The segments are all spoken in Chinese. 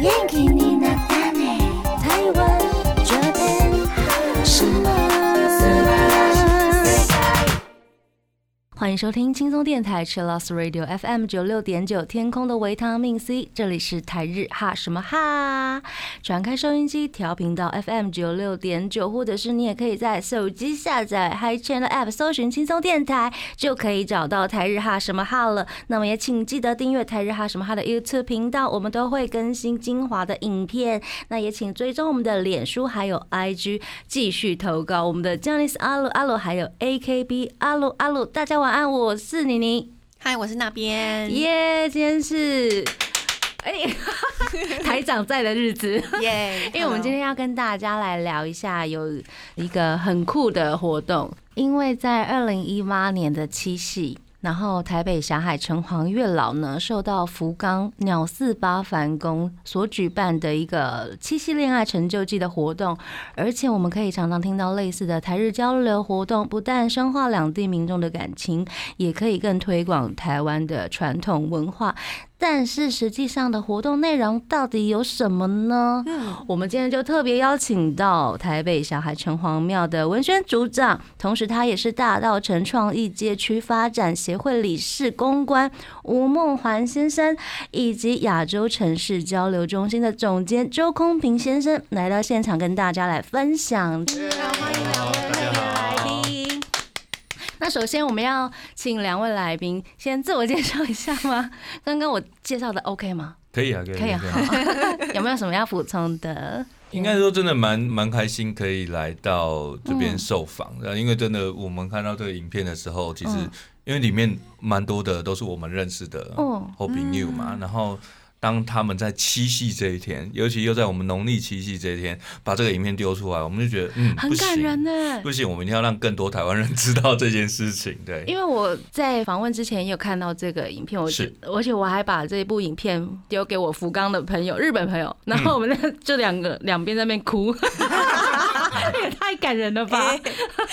献给你欢迎收听轻松电台 c h i l l o s Radio FM 九六点九，天空的维他命 C，这里是台日哈什么哈，转开收音机调频到 FM 九六点九，或者是你也可以在手机下载 Hi Channel App，搜寻轻松电台，就可以找到台日哈什么哈了。那么也请记得订阅台日哈什么哈的 YouTube 频道，我们都会更新精华的影片。那也请追踪我们的脸书还有 IG，继续投稿我们的 j a n i c e 阿鲁阿鲁还有 AKB 阿鲁阿鲁，大家晚安，我是妮妮。嗨，我是那边，耶今天是哎、台长在的日子。耶！因为我们今天要跟大家来聊一下有一个很酷的活动，因为在二零一八年的七夕。然后，台北霞海城隍月老呢，受到福冈鸟寺八幡宫所举办的一个七夕恋爱成就季的活动，而且我们可以常常听到类似的台日交流活动，不但深化两地民众的感情，也可以更推广台湾的传统文化。但是实际上的活动内容到底有什么呢？我们今天就特别邀请到台北小海城隍庙的文宣组长，同时他也是大道城创意街区发展协会理事公关吴梦环先生，以及亚洲城市交流中心的总监周空平先生来到现场跟大家来分享。那首先我们要请两位来宾先自我介绍一下吗？刚刚我介绍的 OK 吗？可以啊，可以，可以啊，好 有没有什么要补充的？应该说真的蛮蛮开心，可以来到这边受访的，因为真的我们看到这个影片的时候，其实嗯因为里面蛮多的都是我们认识的哦 Hobby New 嘛，然后。当他们在七夕这一天，尤其又在我们农历七夕这一天，把这个影片丢出来，我们就觉得，嗯，很，感人呢。不行，我们一定要让更多台湾人知道这件事情。对，因为我在访问之前也有看到这个影片，我是而且我还把这部影片丢给我福冈的朋友、日本朋友，然后我们在 这两个两边在那边哭，也太感人了吧！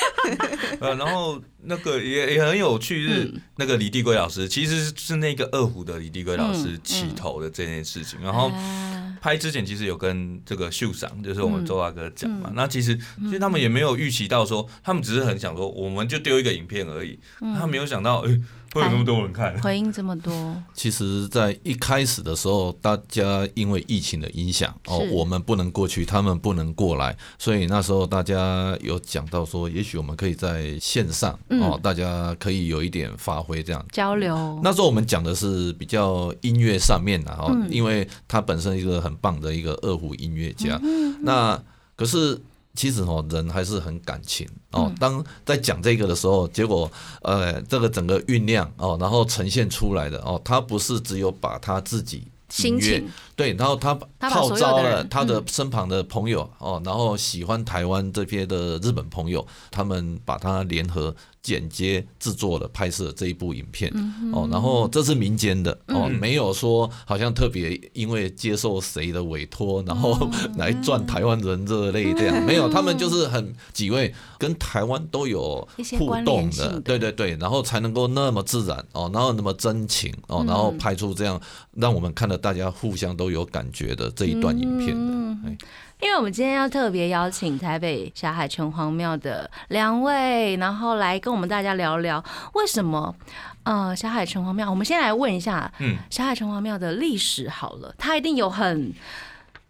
呃，然后那个也也很有趣，是嗯。那个李帝圭老师，其实是那个二胡的李帝圭老师嗯起头的这件事情。然后啊。拍之前其实有跟这个秀赏，就是我们周大哥讲嘛，嗯。那其实其实他们也没有预期到说，他们只是很想说，我们就丢一个影片而已，嗯。他没有想到，哎、会有那么多人看。回应这么多，其实，在一开始的时候，大家因为疫情的影响，哦，我们不能过去，他们不能过来，所以那时候大家有讲到说，也许我们可以在线上，嗯哦，大家可以有一点发挥这样。交流。那时候我们讲的是比较音乐上面的哦，嗯因为他本身一个很棒的一个二胡音乐家。嗯那可是其实哦，人还是很感情哦。嗯当在讲这个的时候，结果呃，这个整个酝酿哦，然后呈现出来的哦，他不是只有把他自己心音乐情，对，然后他号召了他的嗯身旁的朋友、哦，然后喜欢台湾这边的日本朋友，他们把他联合剪接制作的拍摄这一部影片、嗯哦，然后这是民间的哦，没有说好像特别因为接受谁的委托，然后嗯 来赚台湾人热泪这样，没有，他们就是很几位跟台湾都有互动的对对对，然后才能够那么自然哦，然后那么真情哦，然后嗯拍出这样让我们看了大家互相都有感觉的这一段影片嗯。的。哎因为我们今天要特别邀请台北霞海城隍庙的两位，然后来跟我们大家聊聊为什么呃小海城隍庙。我们先来问一下，嗯，小海城隍庙的历史好了，它一定有很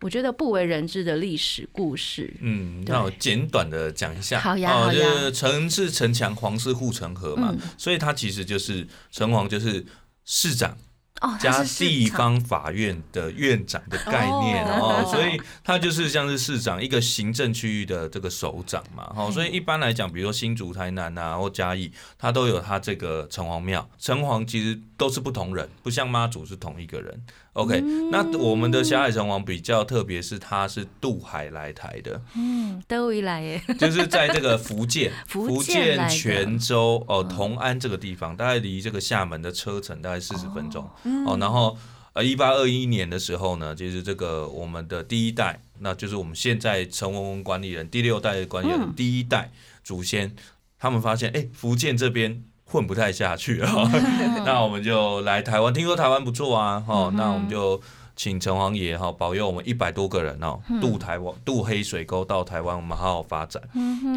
我觉得不为人知的历史故事。嗯，对那我简短的讲一下。好呀哦，好呀就是城是城墙，皇是护城河嘛，嗯所以它其实就是城隍，就是市长加地方法院的院长的概念哦 哦，所以他就是像是市长一个行政区域的这个首长嘛，哦，所以一般来讲，比如说新竹、台南啊或嘉义，它都有它这个城隍庙，城隍其实都是不同人，不像妈祖是同一个人。OK，、那嗯我们的霞海城隍比较特别，是它是渡海来台的，嗯，都一来耶，就是在这个福建 福建泉州哦同安这个地方，大概离这个厦门的车程大概四十分钟。哦。然后呃，一八二一年的时候呢，就是这个我们的第一代，那就是我们现在陈文文管理人第六代的管理人、嗯。第一代祖先，他们发现哎，福建这边。混不太下去了，那我们就来台湾，听说台湾不错啊，哦，那我们就请城隍爷哈保佑我们一百多个人哦，渡台湾渡黑水沟到台湾，我们好好发展。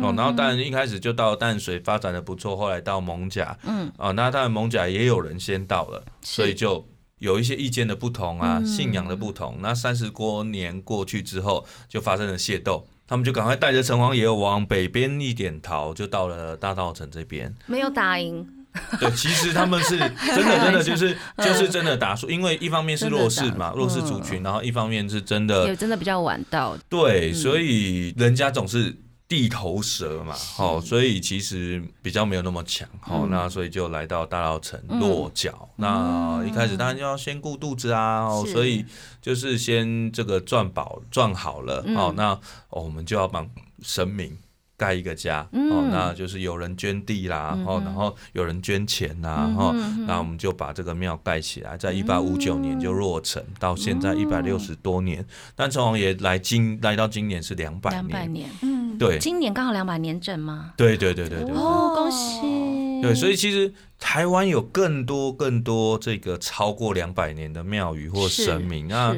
哦。然后当然一开始就到淡水发展的不错，后来到蒙甲，嗯。哦，那当然蒙甲也有人先到了，所以就。有一些意见的不同啊，信仰的不同。那三十多年过去之后，就发生了械斗，他们就赶快带着城隍爷往北边一点逃，就到了大稻城这边。没有打赢，对，其实他们是真的，真的就是 就是真的打输，因为一方面是弱势嘛，弱势族群，然后一方面是真的也真的比较晚到。对，所以人家总是地头蛇嘛，哦，所以其实比较没有那么强，哦，那所以就来到大稻城落脚。那一开始当然就要先顾肚子啊，哦，所以就是先这个赚饱赚好了，哦，那哦我们就要帮神明。盖一个家，哦，那就是有人捐地啦，哦，然后有人捐钱呐，哦，那我们就把这个庙盖起来，在一八五九年就落成，到现在一百六十多年。但城隍爷来今来到今年是两百两百年，对，今年刚好两百年整吗？对对对对对。哦，恭喜！对，所以其实台湾有更多更多这个超过两百年的庙宇或神明。那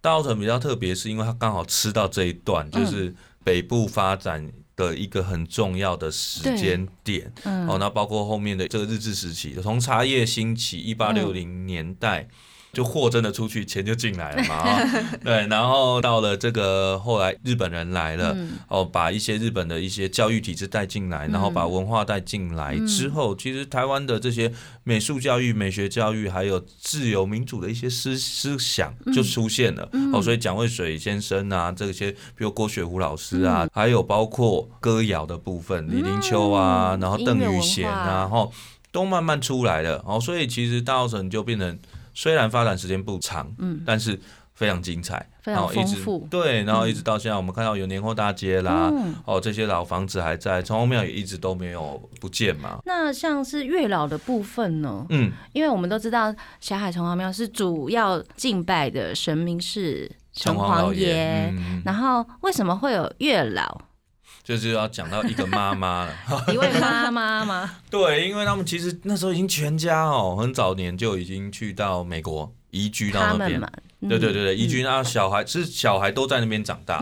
大稻城比较特别，是因为它刚好吃到这一段，就是北部发展的一个很重要的时间点。嗯哦，那包括后面的这个日治时期，从茶叶兴起，一八六零年代。就货真的出去，钱就进来了嘛，啊，对，然后到了这个后来日本人来了，嗯。哦，把一些日本的一些教育体制带进来，然后把文化带进来之后，其实台湾的这些美术教育、美学教育，还有自由民主的一些思思想就出现了。哦，所以蒋渭水先生啊，这些比如郭雪湖老师啊，还有包括歌谣的部分，李林秋啊，然后邓宇贤啊，然后都慢慢出来了。哦，所以其实大稻城就变成。虽然发展时间不长，嗯，但是非常精彩，非常然后一直丰富。对，然后一直到现在，我们看到有年货大街啦，嗯。哦，这些老房子还在，城隍庙也一直都没有不见嘛，那像是月老的部分呢？嗯，因为我们都知道霞海城隍庙是主要敬拜的神明是城城隍爷，嗯，然后为什么会有月老？就是要讲到一个妈妈了，一位妈妈吗？对，因为他们其实那时候已经全家哦，很早年就已经去到美国移居到那边。对对对对，移居啊，小孩是小孩都在那边长大，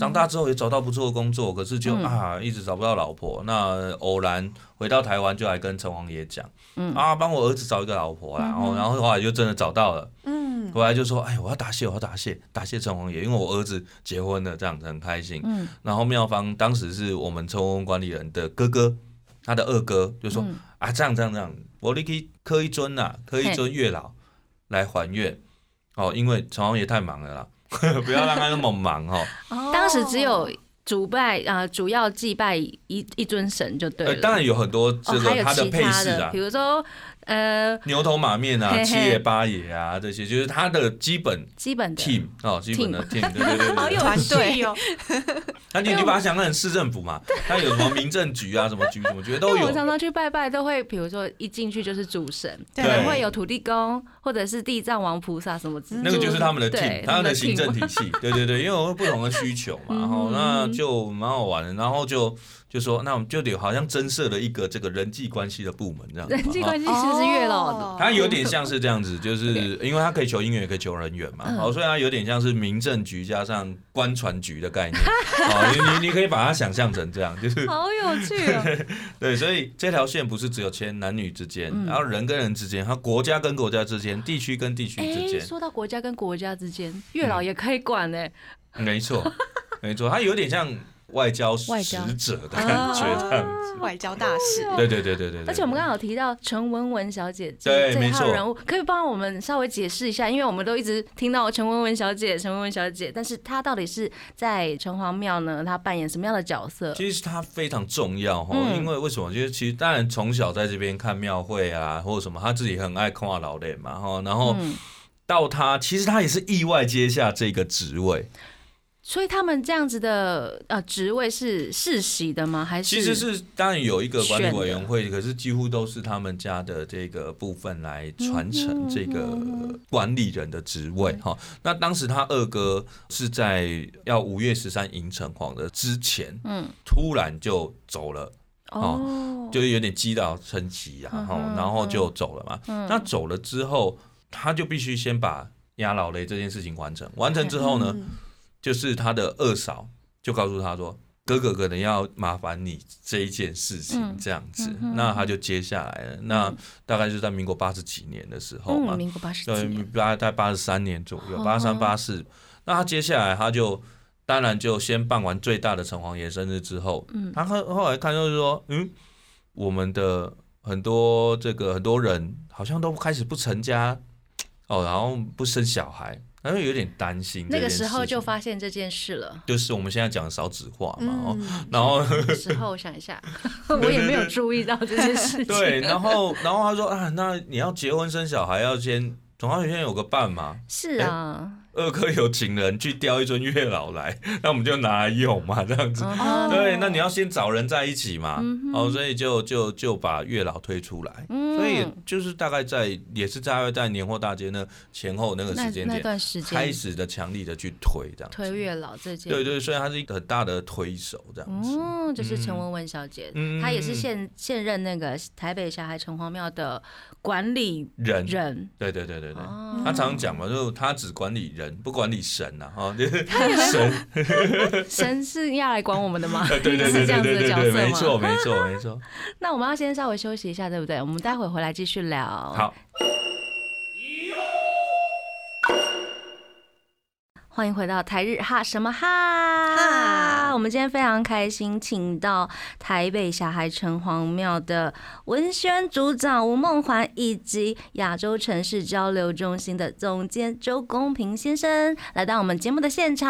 长大之后也找到不错的工作，可是就、嗯。啊一直找不到老婆。那偶然回到台湾，就来跟城隍爷讲，嗯。啊，帮我儿子找一个老婆啦。然后然后后来就真的找到了，嗯，回来就说，哎，我要答谢，我要答谢，答谢城隍爷，因为我儿子结婚了，这样子很开心。嗯然后妙方当时是我们城隍管理人的哥哥，他的二哥就说、嗯啊，这样这样这样，我你可以刻一尊呐、刻一尊月老来还愿。哦，因为城隍爷太忙了啦，不要让他那么忙哦。当时只有主拜啊、呃主要祭拜一一尊神就对呃，了。当然有很多这个他的，配饰啊比，如说呃，牛头马面啊、嘿嘿。七爷八爷啊这些，就是他的基本基本的。team 哦，基本的 team，对对对对。团队哦。那你你把它想象成市政府嘛，它有什么民政局啊、什么局什么局都有。我。常常去拜拜，都会比如说一进去就是主神，可对能会有土地公或者是地藏王菩萨什么之类那个就是他们的 team，他们的行政体系，对对对，因为我们不同的需求嘛，然后那就蛮好玩的，然后就就说，那我们就得好像增设了一个这个人际关系的部门这样子，人际哈关系其实是月老的。哦。它有点像是这样子，就是因为它可以求姻缘，也可以求人缘嘛，嗯。好，所以它有点像是民政局加上官船局的概念，好，你你你可以把它想象成这样，就是好有趣哦！对，所以这条线不是只有牵男女之间，嗯。然后人跟人之间，它国家跟国家之间，地区跟地区之哎，间，说到国家跟国家之间，月老也可以管呢。没错，没错，它有点像外交使外交者的感觉这样子。外交大使，对对对对对对。而且我们刚刚有提到陈文文小姐对没错这一号人物，可以帮我们稍微解释一下，因为我们都一直听到陈文文小姐、陈文文小姐，但是她到底是在城隍庙呢？她扮演什么样的角色？其实她非常重要哈，嗯因为为什么？就是其实当然从小在这边看庙会啊，或者什么，她自己很爱看老脸嘛哈，然后嗯，到她其实她也是意外接下这个职位，所以他们这样子的呃职位是世袭的吗？还是其实是当然有一个管理委员会，可是几乎都是他们家的这个部分来传承这个管理人的职位哈。那当时他二哥是在要五月十三迎城隍的之前，嗯突然就走了。哦，就是有点积劳成疾啊，嗯哈、哼然后就走了嘛。嗯那走了之后，他就必须先把压老雷这件事情完成。完成之后呢，嗯就是他的二嫂就告诉他说：“哥哥可能要麻烦你这一件事情嗯，这样子。那他就接下来了。那大概是在民国八十几年的时候民国八十几大概在八十三年左右，哦八三八四。那他接下来他就当然就先办完最大的城隍爷生日之后，嗯他后后来看就是说，嗯，我们的很多这个很多人好像都开始不成家哦，然后不生小孩，然后有点担心那。个时候就发现这件事了。就是我们现在讲的少子化嘛，然后那个时候我想一下，我也没有注意到这件事情。对，然后然后他说啊，那你要结婚生小孩要先总要先有个伴嘛，是啊，二哥有请人去雕一尊月老来，那我们就拿来用嘛，这样子。对，那你要先找人在一起嘛，嗯哦，所以就就就把月老推出来，嗯。所以就是大概在也是大概在年货大街那前后那个时间点开始的强力的去推这样子。推月老这件，对对，所以他是一个很大的推手这样子。嗯，就是陈文文小姐，嗯。她也是现现任那个台北霞海城隍庙的管理人，人。对对对对对。哦他常常讲嘛，就是他只管理人，不管理神呐、啊，哈，就 是神，神是要来管我们的吗？对对对是对这样子的对对对，角色吗？没错没错没错。那我们要先稍微休息一下，对不对？我们待会回来继续聊。好，欢迎回到台日哈什么哈哈我们今天非常开心，请到台北小海城隍庙的文宣组长吴梦环，以及亚洲城市交流中心的总监周公平先生来到我们节目的现场，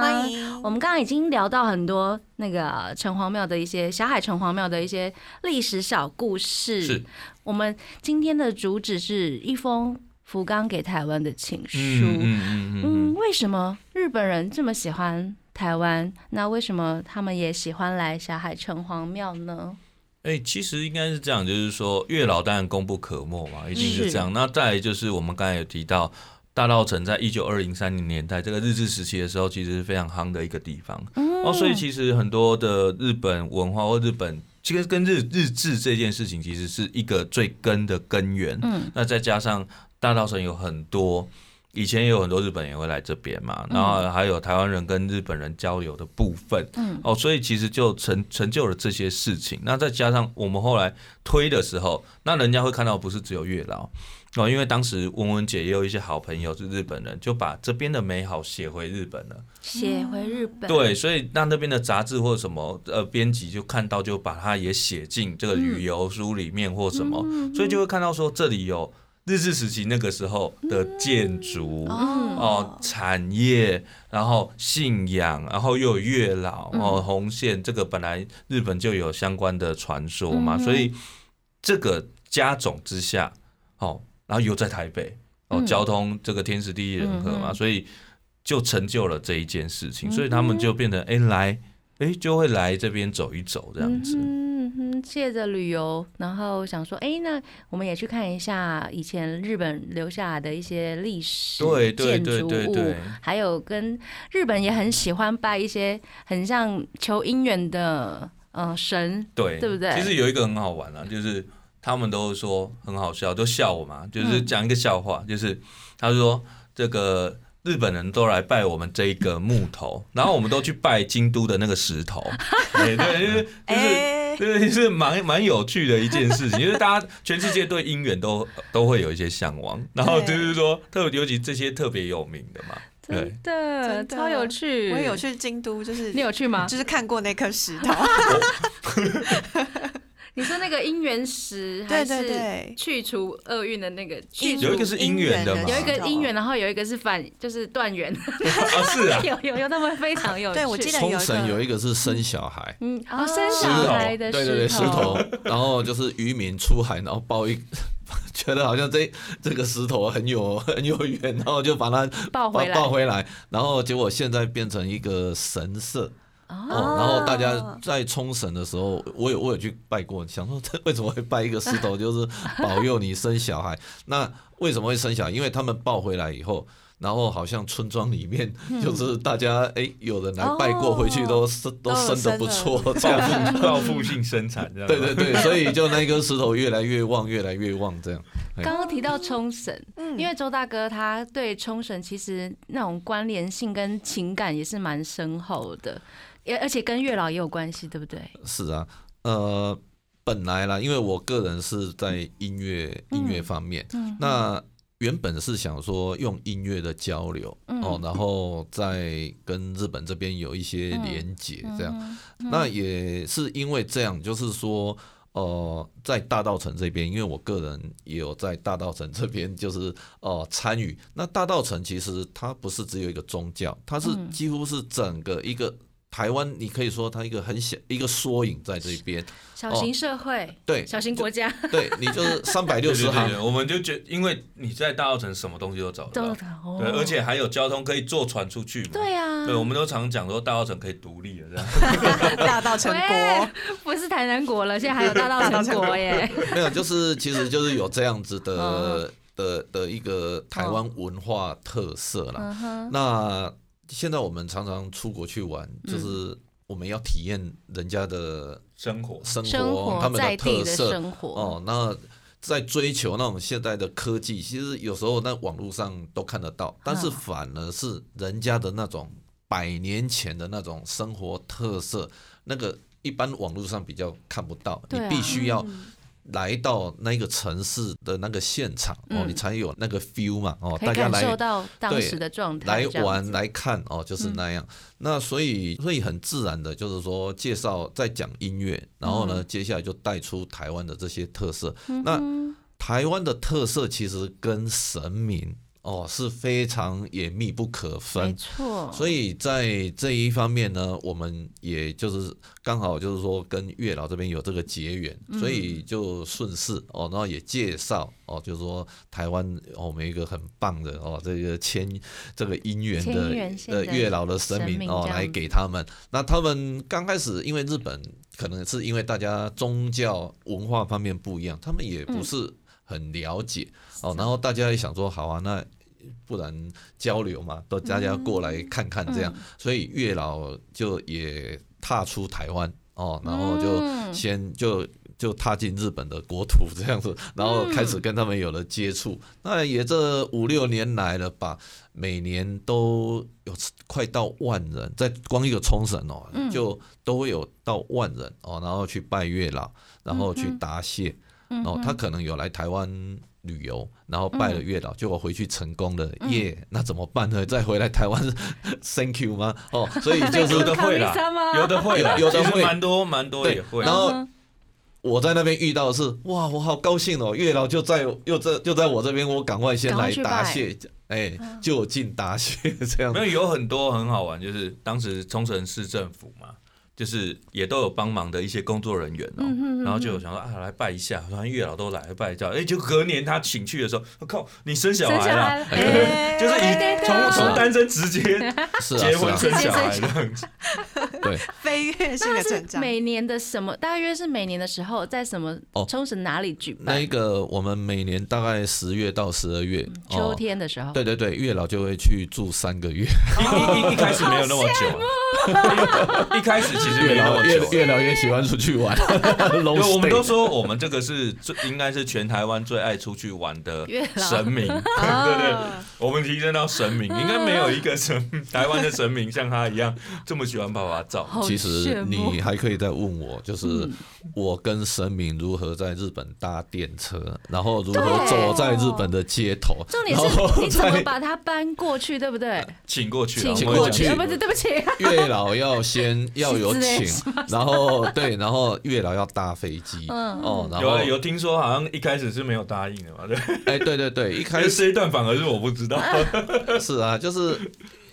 欢。迎。我们刚刚已经聊到很多那个城隍庙的一些小海城隍庙的一些历史小故事。是，我们今天的主旨是一封福冈给台湾的情书。嗯嗯嗯嗯嗯，嗯，为什么日本人这么喜欢台湾？那为什么他们也喜欢来霞海城隍庙呢？哎、其实应该是这样，就是说月老当然功不可没嘛，一定是这样。那再来就是我们刚才有提到。大稻城在一九二零三零年代这个日治时期的时候，其实是非常夯的一个地方、嗯哦，所以其实很多的日本文化或日本，其实跟日日治这件事情其实是一个最根的根源。嗯那再加上大稻城有很多，以前也有很多日本人也会来这边嘛，嗯然后还有台湾人跟日本人交流的部分，嗯哦，所以其实就成成就了这些事情。那再加上我们后来推的时候，那人家会看到不是只有月老。哦，因为当时文文姐也有一些好朋友是日本人，就把这边的美好写回日本了。写回日本。对，所以让那边的杂志或者什么呃编辑就看到，就把它也写进这个旅游书里面或什么，所以就会看到说这里有日治时期那个时候的建筑。嗯。哦，产业，然后信仰，然后又有月老，哦，红线，这个本来日本就有相关的传说嘛，嗯。所以这个加总之下，哦，然后又在台北，哦，嗯。交通这个天时地利人和嘛，嗯所以就成就了这一件事情，所以嗯他们就变成哎、来，哎就会来这边走一走这样子。嗯哼，借着旅游，然后想说，哎、那我们也去看一下以前日本留下来的一些历史对对对建筑还有跟日本也很喜欢拜一些很像求姻缘的呃神，对，对不对？其实有一个很好玩啊，就是他们都说很好笑，都笑我嘛，就是嗯。讲一个笑话，就是他说这个日本人都来拜我们这一个木头，然后我们都去拜京都的那个石头，对 对，就是就是。哎，对，是蛮蛮有趣的一件事情，就是大家全世界对姻缘都都会有一些向往，然后就是说特尤其这些特别有名的嘛，对。真，的真的。超有趣。我也有，去京都，就是你有去吗？就是看过那颗石头，你说那个姻缘石，对还是对对。去除厄运的那个去除有一个是姻缘的嘛有一个姻缘，然后有一个是反，就是断缘。啊 是啊，有 有有，他们非常有趣。对我记得冲绳有一个是生小孩，嗯，哦，生小孩的对对对，石头，然后就是渔民出海，然后抱一，觉得好像这这个石头很有很有缘，然后就把它抱回来。抱回来，然后结果现在变成一个神社哦，哦，然后大家在冲绳的时候，我有我有去拜过，想说这 为什么会拜一个石头，就是保佑你生小孩？那为什么会生小孩？因为他们抱回来以后。然后好像村庄里面就是大家哎，有人来拜过，哦回去都生都都生的不错，这样子。报复性生产这样，对对对，所以就那根石头越来越旺，越来越旺，这样。嘿刚刚提到冲绳，嗯因为周大哥他对冲绳其实那种关联性跟情感也是蛮深厚的，也而且跟月老也有关系，对不对？是啊，呃，本来啦，因为我个人是在音乐嗯音乐方面，嗯那原本是想说用音乐的交流、嗯哦，然后再跟日本这边有一些连结，这样。嗯那也是因为这样，就是说。呃，在大道城这边，因为我个人也有在大道城这边，就是呃参与。那大道城其实它不是只有一个宗教，它是嗯几乎是整个一个台湾，你可以说它一个很小一个缩影在这边。小型社会，对小型国家对你就是 三百六十行对对对对，，我们就觉因为你在大澳城什么东西都找得到，哦对，而且还有交通可以坐船出去嘛。对啊，对，我们都常讲说大澳城可以独立了，这样。大道成喂国，不是台南国了，现在还有大大道成道成国国 耶。没有，就是其实就是有这样子嗯的的的一个台湾文化特色啦。嗯哼，那现在我们常常出国去玩，嗯。就是我们要体验人家的生活，生生活，他们的特色。生活，哦。那在追求那种现代的科技，其实有时候在网络上都看得到，但是嗯。反而是人家的那种百年前的那种生活特色，那个一般网络上比较看不到，你必须要来到那个城市的那个现场哦，嗯你才有那个 feel 嘛哦，大家来感受到当时的状态，来玩子来看哦，就是那样。那所以所以很自然的，就是说介绍在讲音乐，然后呢，接下来就带出台湾的这些特色。那台湾的特色其实跟神明哦是非常也密不可没分。错，所以在这一方面呢，我们也就是刚好就是说跟月老这边有这个结缘，嗯所以就顺势哦，然后也介绍哦，就是说台湾哦我们一个很棒的哦这个签这个姻缘的的呃月老的神神明哦来给他们。那他们刚开始因为日本可能是因为大家宗教文化方面不一样，他们也嗯不是很了解、哦，然后大家也想说好啊，那不然交流嘛，都大家过来看看这样，嗯。所以月老就也踏出台湾哦，然后就嗯。先就就踏进日本的国土这样子，然后开始跟他们有了接触。那也这五六年来了吧，每年都有快到万人，在光一个冲绳哦，嗯。就都会有到万人哦，然后去拜月老，然后去答谢。嗯哦，他可能有来台湾旅游，然后拜了月老，结果回去成功了，嗯耶、那怎么办呢？再回来台湾 Thank you 吗？哦，所以 就是有的会啦有的会啦，有有的会其实蛮多蛮多对也会然。后嗯我在那边遇到的是，哇，我好高兴哦，月老就在又在就在我这边，我赶快先来答谢，哎，就近答谢这样没。有有很多很好玩，就是当时冲绳市政府嘛，就是也都有帮忙的一些工作人员哦、嗯哼然后就有想说啊来拜一下，反正月老都来拜一下，哎、就隔年他请去的时候，我、靠，你生小孩了，就是以从啊从单身直接结婚生小孩这样子，对，飞跃性的成长。每年的什么？大约是每年的时候，在什么哦。冲绳哪里举办？那一？个我们每年大概十月到十二月，秋哦，天的时候，对对对，月老就会去住三个月，一一一一开始没有那么久、啊，一开始其实没月老有那么久。越越来越喜欢出去玩。我们都说我们这个是最应该是全台湾最爱出去玩的神明，对对对，我们提升到神明，应该没有一个神台湾的神明像他一样这么喜欢拍拍照。其实你还可以再问我，就是嗯。我跟神明如何在日本搭电车，然后如何走在日本的街头，重点然后是你怎么把它搬过去，对不对？请过去了，请过去。呃不是，对不起，月老要先要有请，然后对，然后月老要搭飞机，嗯。哦，然后有有听说好像一开始是没有答应的嘛，对，哎，对对对，一开开始这一段反而是我不知道，是啊，就是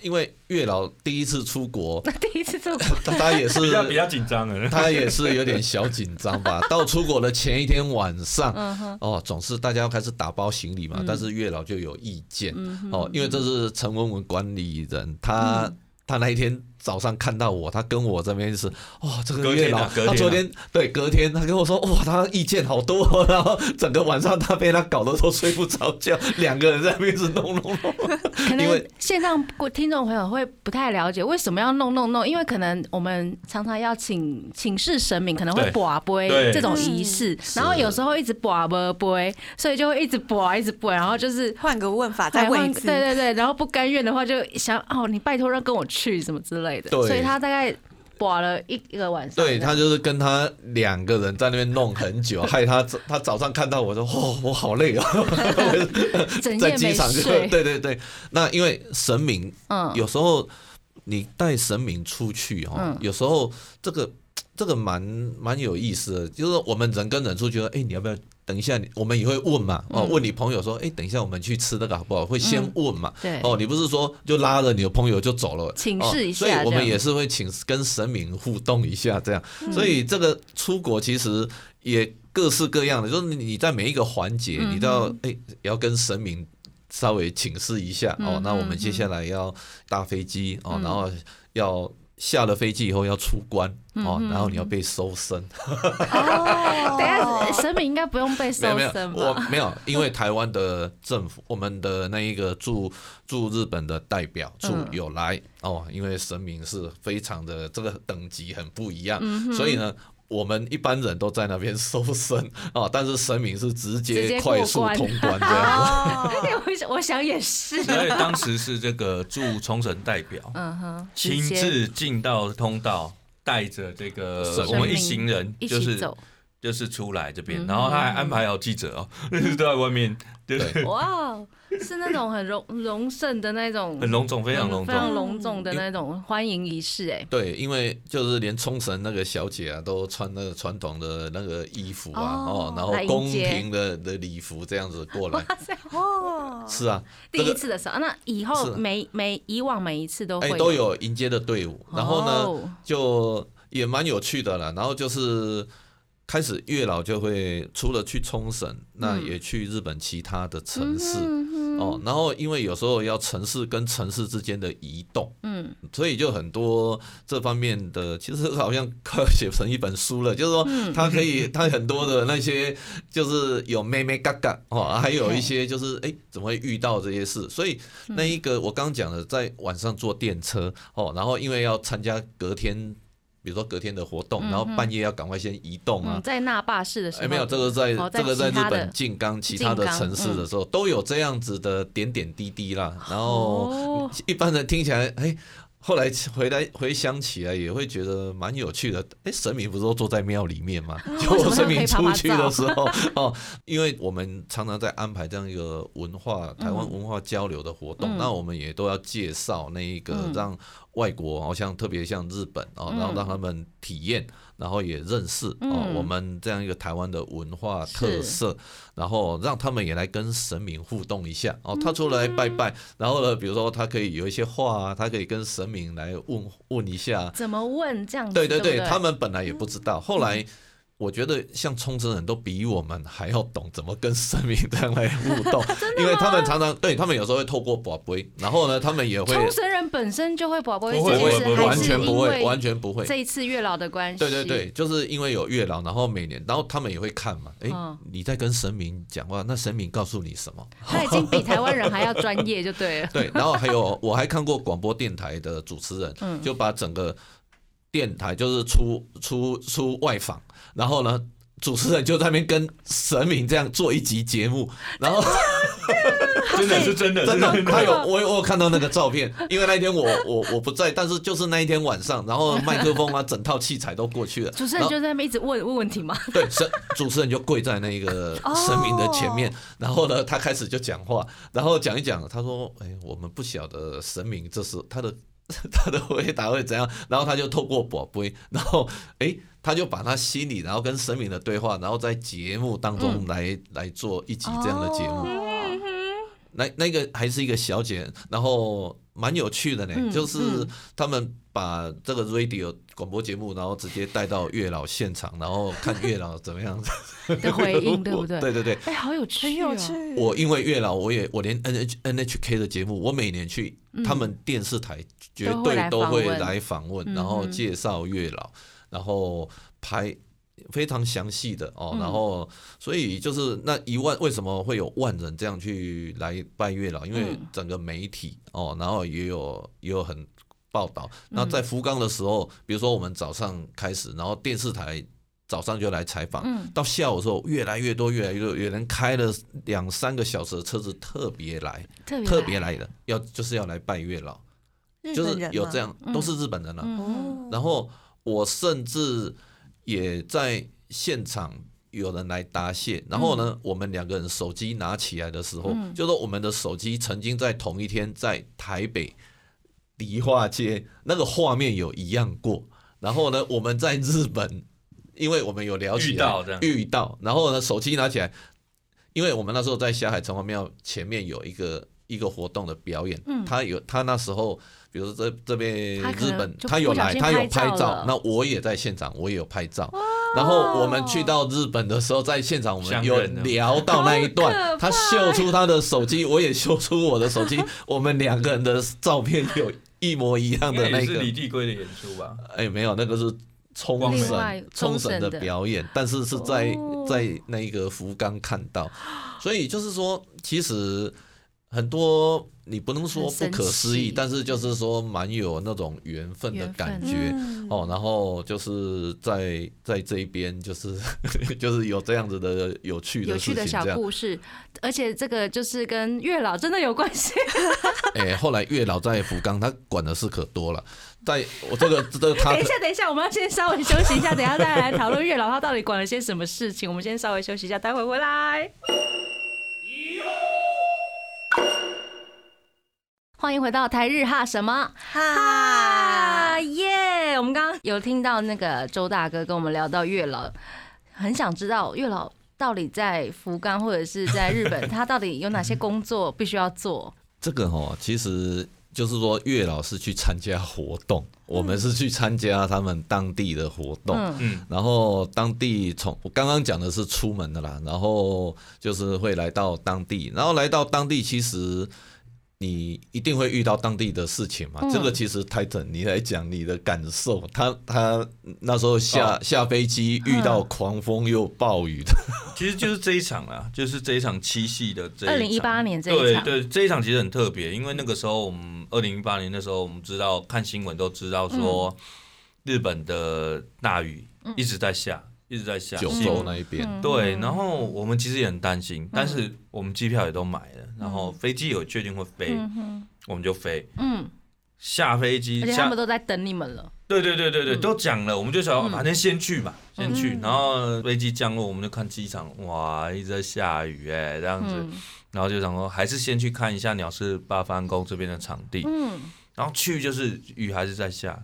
因为月老第一次出国，第一次出国，他 他也是比较比较紧张的。他也是有点小紧张吧。到出国的前一天晚上，哦，总是大家要开始打包行李嘛，嗯。但是月老就有意见。嗯哦，因为这是陈文文管理人，他他那一天早上看到我，他跟我这边是哇，这个月老，啊隔天啊他昨天对隔天他跟我说哇，他意见好多哦，然后整个晚上他被他搞得都睡不着觉，两个人在那边是弄弄弄。可能因为线上听众朋友会不太了解为什么要弄弄弄，因为可能我们常常要请请示神明，可能会对卜杯这种仪式，然后有时候一直卜卜杯，所以就会一直卜一直卜，然后就是换个问法再问一次。对对对，然后不甘愿的话就想哦，你拜托让跟我去什么之类的，对。所以他大概卜了一一个晚上，对他就是跟他两个人在那边弄很久，害他他早上看到我说哦，我好累哦，在机场就睡，对对对。那因为神明嗯，有时候你带神明出去哦，嗯。有时候这个这个蛮蛮有意思的，就是我们人跟人出去说，哎、你要不要等一下？我们也会问嘛，哦，嗯问你朋友说，哎、等一下我们去吃那个好不好？会先问嘛。对，哦，你不是说就拉着你的朋友就走了，请示一下哦，所以我们也是会请跟神明互动一下，这样。嗯所以这个出国其实也各式各样的，就是你在每一个环节，嗯你都要哎、也要跟神明稍微请示一下哦嗯。那我们接下来要搭飞机哦，然后要下了飞机以后要出关哦，嗯然后你要被搜身。哦等下 神明应该不用被搜身吧没有，我吧？没有，因为台湾的政府，我们的那一个驻驻日本的代表处嗯有来哦，因为神明是非常的这个等级很不一样，嗯所以呢。我们一般人都在那边搜身啊，但是神明是直直接快速通关这样。子，我想我想也是，所以当时是这个驻冲绳代表嗯哼，亲自进到通道，带着这个神我们一行人一就是起走，就是出来这边，嗯然后他还安排好记者哦，都 在外面，就是对。哇，是那种很荣荣盛的那种，很隆重，非常隆重。非常。隆重的那种欢迎仪式，哎，对，因为就是连冲绳那个小姐啊，都穿那个传统的那个衣服啊，哦哦，然后宫廷的的礼服这样子过来。哇塞，哦，是啊，第一次的时候，那以后每每以往每一次都会哎都有迎接的队伍，然后呢，哦。就也蛮有趣的了。然后就是开始月老就会除了去冲绳，那也去日本其他的城市。嗯哦，然后因为有时候要城市跟城市之间的移动，嗯，所以就很多这方面的，其实好像快要写成一本书了。就是说，他可以，他很多的那些就是有妹妹嘎嘎哦，还有一些就是哎，怎么会遇到这些事？所以嗯那一个我刚讲的，在晚上坐电车哦，然后因为要参加隔天，比如说隔天的活动，然后半夜要赶快先移动啊嗯，。在那霸市的时候，哎，没有，这个在这个在日本静冈其他的城市的时候，都有这样子的点点滴滴啦。然后哦一般人听起来，哎，后来回来回想起来，也会觉得蛮有趣的。哎，神明不是都坐在庙里面吗？就神明出去的照时候，哦，因为我们常常在安排这样一个文化台湾文化交流的活动，嗯那我们也都要介绍那一个嗯让外国，好像特别像日本啊，然后嗯让他们体验。然后也认识哦，嗯我们这样一个台湾的文化特色，然后让他们也来跟神明互动一下哦。他除了来拜拜，然后呢，比如说他可以有一些话啊，他可以跟神明来问问一下。怎么问这样子？对对对，他们本来也不知道，后来。我觉得像冲绳人都比我们还要懂怎么跟神明这样来互动，因为他们常常对他们有时候会透过宝贝，然后呢，他们也会冲绳人本身就会宝贝不会这件事，不会还是完全不会，完全不会。这一次月老的关系。对对对，就是因为有月老，然后每年，然后他们也会看嘛。哎、嗯你在跟神明讲话，那神明告诉你什么？他已经比台湾人还要专业，就对了。对，然后还有我还看过广播电台的主持人，嗯就把整个电台就是出出出外访，然后呢。主持人就在那边跟神明这样做一集节目，然后 真的是真的，真的，是他有我有我有看到那个照片，因为那一天我我我不在，但是就是那一天晚上，然后麦克风啊，整套器材都过去了，主持人就在那边一直问问问题嘛。对，神主持人就跪在那个神明的前面，然后呢，他开始就讲话，然后讲一讲，他说：“哎，我们不晓得神明这是他的 他的回答会怎样。”然后他就透过宝贝，然后哎，他就把他心里，然后跟神明的对话，然后在节目当中来、来做一集这样的节目。哦那那个还是一个小姐，然后蛮有趣的呢，嗯就是嗯他们把这个 radio 广播节目，然后直接带到月老现场，然后看月老怎么样 的回应，对不对？对对对，哎，好有趣，很有趣。。我因为月老，我也我连 N H N H K 的节目，我每年去，他们电视台绝对都会来访问，嗯然后介绍月老，然后拍非常详细的哦，嗯。然后所以就是那一万为什么会有万人这样去来拜月老？因为嗯。整个媒体哦，然后也有也有很报道。嗯。那在福冈的时候，比如说我们早上开始，然后电视台。早上就来采访，嗯。到下午的时候越来越多，越来越多，有人开了两三个小时的车子特别来，特别来。的，要就是要来拜月老，就是有这样，嗯都是日本人了、然后我甚至也在现场有人来答谢，然后呢，我们两个人手机拿起来的时候，嗯。就说我们的手机曾经在同一天在台北梨化街那个画面有一样过，然后呢，我们在日本，因为我们有聊起来遇到遇到，然后呢，手机拿起来，因为我们那时候在霞海城隍庙前面有一个一个活动的表演，嗯。他有他那时候，比如说这这边日本他有来，他有拍照那我也在现场，我也有拍照。然后我们去到日本的时候，在现场我们有聊到那一段，他秀出他的手机，我也秀出我的手，机，我们两个人的照片有一模一样的那个。李帝圭的演出吧？哎，没有，那个是冲绳冲绳的冲绳的表演，但是是在哦在那个福冈看到，所以就是说，其实很多你不能说不可思议，但是就是说蛮有那种缘分的感觉。嗯哦，然后就是在在这一边，就是 就是有这样子的有趣的事情，趣的小。故事，而且这个就是跟月老真的有关系。哎，后来月老在福冈，他管的事可多了。在我这个 这个他等一下，等一下，我们要先稍微休息一下，等一下再来讨论月老他到底管了些什么事情。我们先稍微休息一下，待会回来。欢迎回到台日哈什么哈啊耶！我们刚刚有听到那个周大哥跟我们聊到月老，很想知道月老到底在福冈或者是在日本，他到底有哪些工作必须要做？这个哦，其实就是说月老是去参加活动，我们是去参加他们当地的活动。嗯嗯，然后当地从我刚刚讲的是出门的啦，然后就是会来到当地，然后来到当地，其实你一定会遇到当地的事情嘛。嗯。这个其实 Titan 你来讲你的感受，他他那时候下、哦。下飞机遇到狂风又暴雨的，其实就是这一场啊，就是这一场七夕的这。二零一八年这一场，对对，这一场其实很特别，因为那个时候我们二零一八年的时候我们知道看新闻都知道说，日本的大雨一直在下，一直在下。九州那一边。嗯对，然后我们其实也很担心，但是我们机票也都买了，然后飞机有确定会飞，嗯我们就飞。嗯，下飞机下而且他们，都在等你们了。对对对对对，嗯都讲了，我们就想嗯反正先去嘛，先去。嗯然后飞机降落，我们就看机场，哇，一直在下雨哎，这样子。嗯然后就想说，还是先去看一下鸟市八幡宫这边的场地。嗯，然后去就是雨还是在下，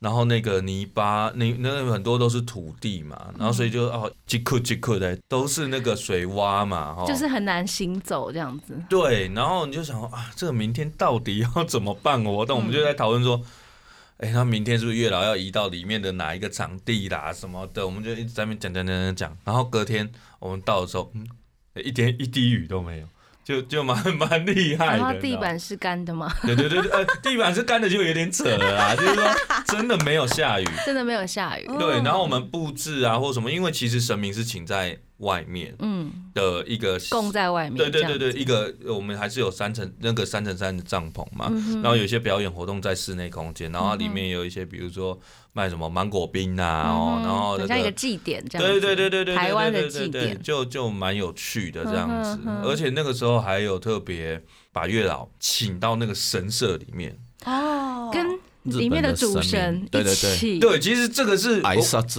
然后那个泥巴，那那很多都是土地嘛，然后所以就哦，几库几库的都是那个水洼嘛，哈、就是很难行走这样子。对，然后你就想啊，这个明天到底要怎么办活动？我们就在讨论说，哎，那明天是不是月老要移到里面的哪一个场地啦什么的？我们就一直在那边讲讲讲讲讲，然后隔天我们到的时候，嗯，一点一滴雨都没有。就就蛮 蛮厉害的，地板是干的吗？对对对对，呃，地板是干的就有点扯了啦，就是说真的没有下雨。真的没有下雨。对，然后我们布置啊或什么，因为其实神明是请在外面嗯，的一个供在外面。对对对对，一个我们还是有三层那个三层三的帐篷嘛，然后有一些表演活动在室内空间，然后它里面有一些比如说卖什么芒果冰啊，然后那很像一个个。祭典这样子。对对对对对，对台湾的祭典就就蛮有趣的这样子而且那个时候还有特别把月老请到那个神社里面，哦，跟里面的主神一对对对。对，其实这个是挨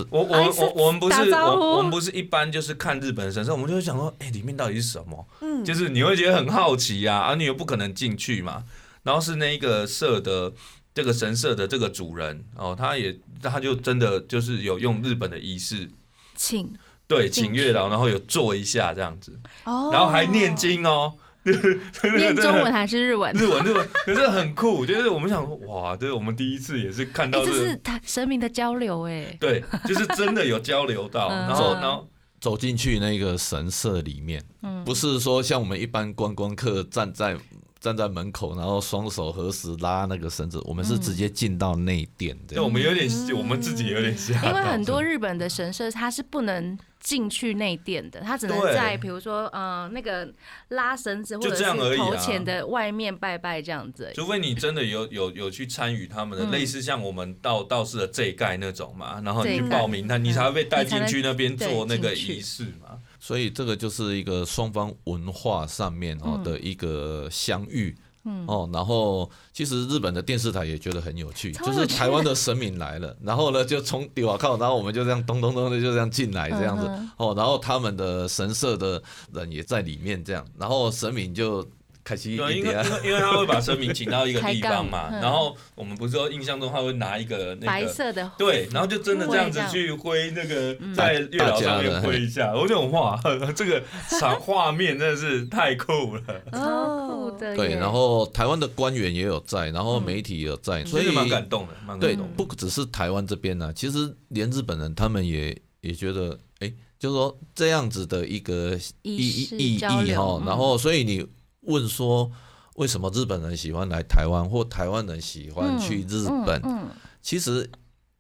我，我我我我们不是我我们不是一般就是看日本神社，我们就会想说，哎、里面到底是什么？嗯就是你会觉得很好奇啊，啊，你又不可能进去嘛。然后是那一个社的这个神社的这个主人哦，他也他就真的就是有用日本的仪式，请。对，进请月老，然后有做一下这样子，哦。然后还念经哦。念中文还是日文？日文日文，可是很酷，就是我们想说，哇，这是我们第一次也是看哎、到这个，这是他神明的交流哎、对，就是真的有交流到，嗯。然后然后走进去那个神社里面，嗯。不是说像我们一般观光客站在站在门口，然后双手合十拉那个绳子，我们是直接进到内殿的。对我们有点，我们自己有点吓，因为很多日本的神社它是不能进去内殿的，它只能在比如说呃那个拉绳子或就者是这样而已啊。头前的外面拜拜这样子。除非你真的有有有去参与他们的，嗯。类似像我们道道士的这一盖那种嘛，然后你去报名，他你才会被带进去那边做那个仪式嘛。所以这个就是一个双方文化上面哦嗯。的一个相遇。嗯。哦，然后其实日本的电视台也觉得很有趣，就是台湾的神明来了，然后呢就从底瓦靠，然后我们就这样咚咚咚的就这样进来这样子嗯，哦，然后他们的神社的人也在里面这样，然后神明就开始对，因为因为因为他会把神明请到一个地方嘛然后我们不是说印象中他会拿一个那个。白色的对，然后就真的这样子去挥那个嗯。在月老上面挥一下，我就很哇，这个场画面真的是太酷了，超酷的对，然后台湾的官员也有在，然后媒体也有在，所以蛮感动的，蛮对感动，的。不只是台湾这边呢、其实连日本人他们也也觉得，哎，就是说这样子的一个意意意交流哈，嗯然后所以你问说为什么日本人喜欢来台湾，或台湾人喜欢去日本，嗯其实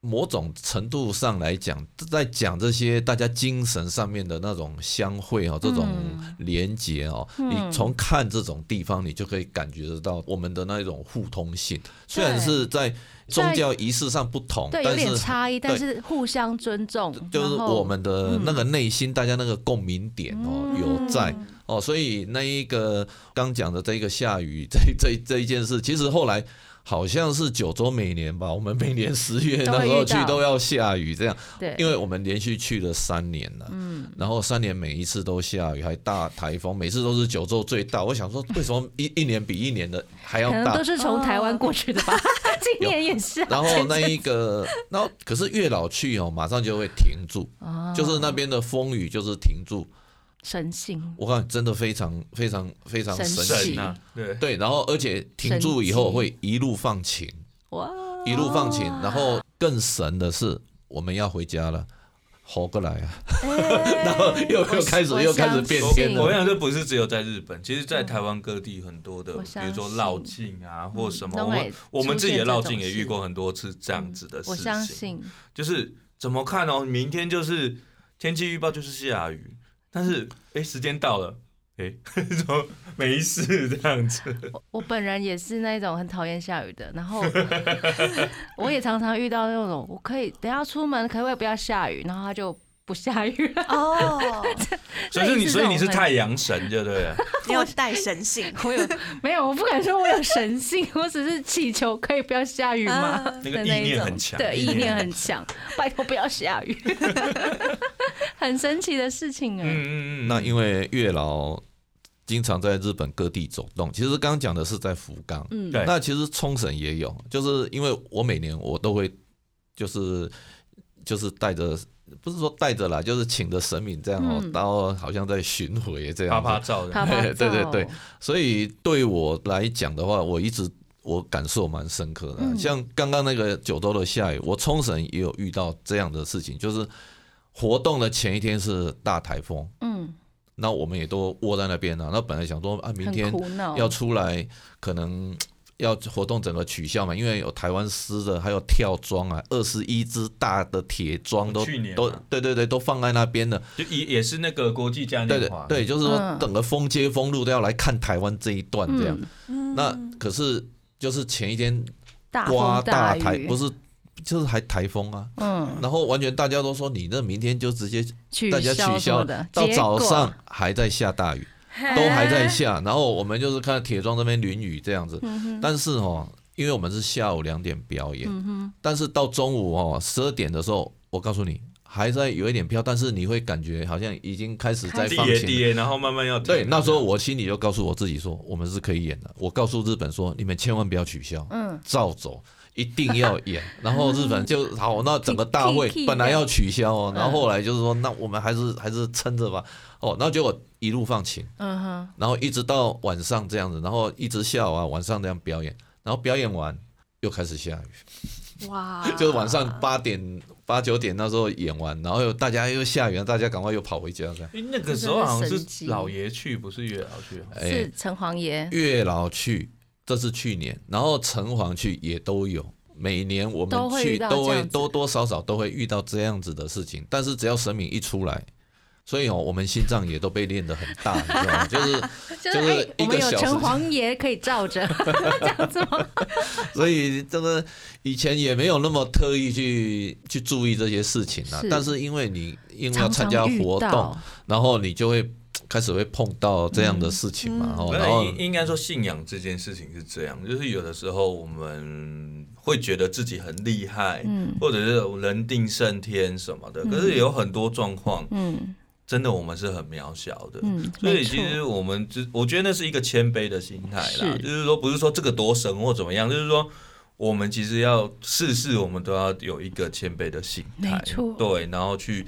某种程度上来讲，在讲这些大家精神上面的那种相会哦，这种嗯连结哦，嗯。你从看这种地方，你就可以感觉得到我们的那一种互通性。虽然是在宗教仪式上不同，对，有但是点差异，但是互相尊重，就是我们的那个内心，大家那个共鸣点哦嗯有在哦，所以那一个刚讲的这个下雨这这这一件事，其实后来。好像是九州每年吧，我们每年十月那时候去都要下雨，这样，对，因为我们连续去了三年了，嗯，然后三年每一次都下雨，还大台风，每次都是九州最大。我想说，为什么一一年比一年的还要大？可能都？是从台湾过去的吧，今年也是。啊。然后那一个，然后可是月老去哦，马上就会停住，哦。就是那边的风雨就是停住。神性，我看真的非常非常非常神神奇。啊，对，对，然后而且停住以后会一路放晴，哇，一路放晴，然后更神的是我们要回家了，活过来啊，然后又又开始又开始变信天了。我想这不是只有在日本，其实在台湾各地很多的，比如说绕境啊，或什么，我们我们自己的绕境也遇过很多次这样子的事。情。相信，就是怎么看哦，明天就是天气预报就是下雨，但是哎时间到了，哎怎么没事这样子？我我本人也是那种很讨厌下雨的，然后 我也常常遇到那种，我可以等下出门，可不可以不要下雨？然后他就不下雨了。哦，所以是你，所以你是太阳神，对不对？你有带神性 我有没有？我不敢说我有神性，我只是祈求可以不要下雨吗？啊那个意念很强，对，意念很强，拜托不要下雨，很神奇的事情啊。嗯嗯嗯，那因为月老经常在日本各地走动，其实刚刚讲的是在福冈，嗯，对那其实冲绳也有，就是因为我每年我都会就是就是带着。不是说带着啦，就是请着神明这样哦、嗯。然后好像在巡回这样。啪啪照对对对所以对我来讲的话，我一直我感受蛮深刻的。嗯。像刚刚那个九州的下雨，我冲绳也有遇到这样的事情，就是活动的前一天是大台风，嗯，那我们也都窝在那边了、那本来想说啊，明天，要出来，可能要活动整个取消嘛，因为有台湾狮的，还有跳桩啊，二十一只大的铁桩都都去年嘛对对对，都放在那边的。就也也是那个国际嘉对对年华，对，就是说嗯整个封街封路都要来看台湾这一段这样。嗯。那可是就是前一天大大台，雨。不是就是还台风啊，嗯，然后完全大家都说你那明天就直接大家取消消的，到早上还在下大雨，都还在下，然后我们就是看铁桩这边淋雨这样子，但是哦，因为我们是下午两点表演，嗯，但是到中午哦十二点的时候，我告诉你还在有一点飘，但是你会感觉好像已经开始在放然后慢慢要对，那时候我心里就告诉我自己说，我们是可以演的。我告诉日本说，你们千万不要取消，嗯，照走，一定要演。然后日本就好，那整个大会？本来要取消哦，嗯然后后来就是说，那我们还是还是撑着吧。哦，然后结果一路放晴，嗯哼，然后一直到晚上这样子，然后一直下午啊，晚上这样表演，然后表演完又开始下雨，哇，就是晚上八点八九点那时候演完，然后又大家又下雨，大家赶快又跑回家这样。诶那个时候好像是老爷去，不是月老去。哎是城隍爷，月老去，这是去年，然后城隍去也都有。每年我们去都会多多少少都会遇到这样子的事情，但是只要神明一出来，所以哦，我们心脏也都被练得很大，你知道吗？就是 就就是哎我们有一个小时。城隍爷可以罩着，这样子吗？所以这个以前也没有那么特意去去注意这些事情啊是，但是因为你因为要常参加活动到，，然后你就会开始会碰到这样的事情嘛，然后应应该说信仰这件事情是这样，就是有的时候我们会觉得自己很厉害，嗯。或者是人定胜天什么的，可是有很多状况，嗯真的我们是很渺小的。嗯，所以其实我们就，我觉得那是一个谦卑的心态啦，就是说不是说这个多神或怎么样，就是说我们其实要事事我们都要有一个谦卑的心态，对，然后去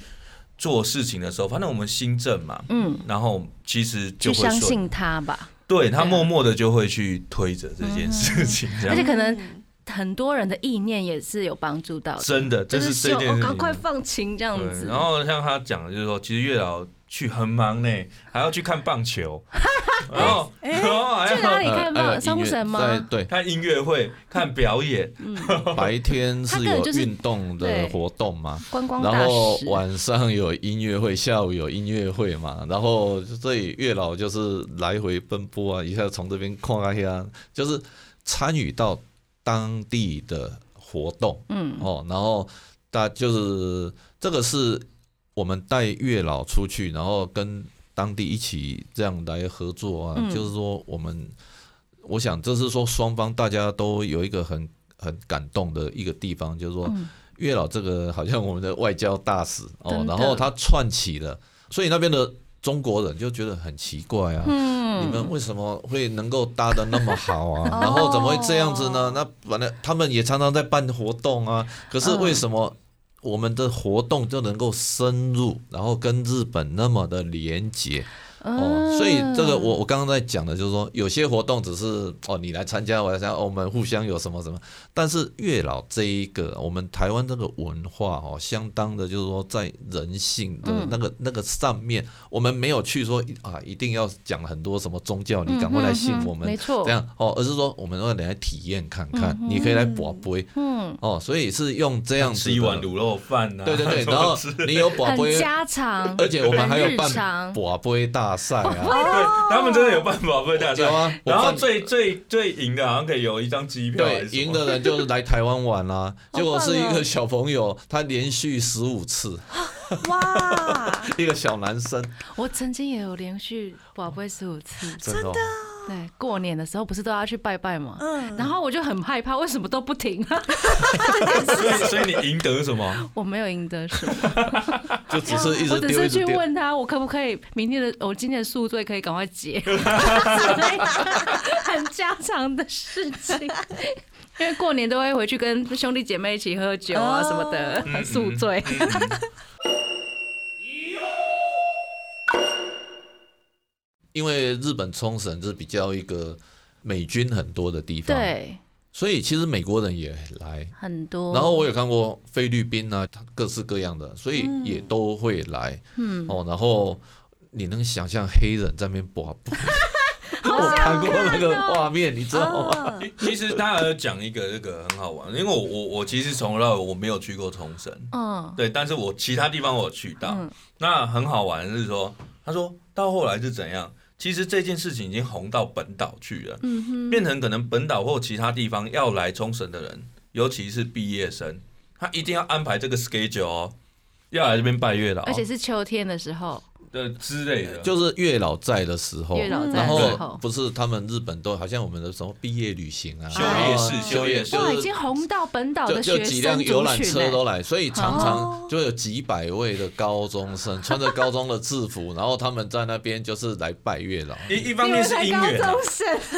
做事情的时候，反正我们心正嘛，嗯，然后其实就会顺，相信他吧，对他默默的就会去推着这件事情，而且可能很多人的意念也是有帮助到的，真的这就是这件事情，赶快放晴这样，子，然后像他讲的，就是说，其实月老去很忙呢，还要去看棒球，然后然后还去哪里要看吗？呃还有音乐松神吗？在对，看音乐会、看表演，白天是有运动的活动嘛，观光然后，晚上有音乐会，下午有音乐会嘛，然后所以月老就是来回奔波啊，一下从这边看啊下，就是参与到当地的活动嗯。哦，然后大就是这个是我们带月老出去，然后跟当地一起这样来合作啊，嗯。就是说我们，我想这是说双方大家都有一个很很感动的一个地方，就是说。嗯。月老这个好像我们的外交大使哦然后他串起了，所以那边的中国人就觉得很奇怪啊，嗯你们为什么会能够搭的那么好啊？然后怎么会这样子呢？那本来他们也常常在办活动啊，可是为什么我们的活动就能够深入，然后跟日本那么的连结？哦，所以这个我我刚刚在讲的就是说，有些活动只是哦你来参加，我来参加，哦我们互相有什么什么，但是月老这一个，我们台湾这个文化哦，相当的就是说在人性的嗯。那个、那个上面，我们没有去说啊一定要讲很多什么宗教，你嗯赶快来信我们没错。这样哦，而是说我们让你来体验看看，嗯你可以来卜杯嗯，哦，所以是用这样子吃一碗卤肉饭呐，对对对，然后你有卜很杯，家常，而且我们还有办常。卜杯大赛啊。对，他们真的有办法被大赛啊，然后我最最最赢的好像可以有一张机票还对赢的人就是来台湾玩啦、啊。结果是一个小朋友，他连续十五次，哇，一个小男生，我曾经也有连续宝贝十五次，真的哦、对，过年的时候不是都要去拜拜吗？嗯，然后我就很害怕，为什么都不停？所以 所以你赢得什么？我没有赢得什么，就只是一我只是去。问他，我可不可以明天的我今天的宿醉可以赶快结，之类的很家常的事情。因为过年都会回去跟兄弟姐妹一起喝酒啊哦什么的，嗯宿醉。因为日本冲绳是比较一个美军很多的地方，，对，所以其实美国人也来。很多。然后我有看过菲律宾啊，各式各样的，所以也都会来。嗯，哦，然后你能想象黑人在那边卜卜？好我看过那个哦画面，你知道吗？嗯 其实大家有讲一个这个很好玩，因为我我我其实从来我没有去过冲绳，嗯，对，但是我其他地方我有去到，嗯那很好玩的是说，他说到后来是怎样？其实这件事情已经红到本岛去了，嗯，变成可能本岛或其他地方要来冲绳的人，尤其是毕业生，他一定要安排这个 schedule 哦，要来这边拜月老，而且是秋天的时候，的之类的，就是月老在的时候，月老在然的时候。后不是他们日本都好像我们的什么毕业旅行啊，修业式然后休业式。哇，已经红到本岛就的学就几辆游览车都来，所以常哦。常就有几百位的高中生 穿着高中的制服，然后他们在那边就是来拜月老。一一方面是姻缘、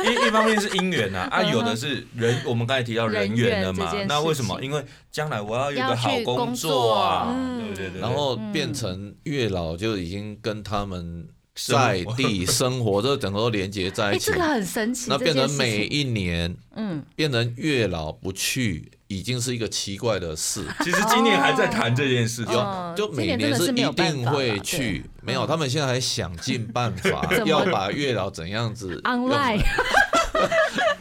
一一方面是姻缘啊，啊，有的是人，我们刚才提到人缘了嘛那为什么？因为将来我要有个好工作。啊，作对不对对？对然后变成月老就已经跟他们在地生活，这整个都连接在哎，一起。这。个很神奇，那变成每一年嗯，变成月老不去，已经是一个奇怪的事。其实今年还在谈这件事情，哦就每年是一定会啦去对，没有，他们现在还想尽办法 要把月老怎样子有啦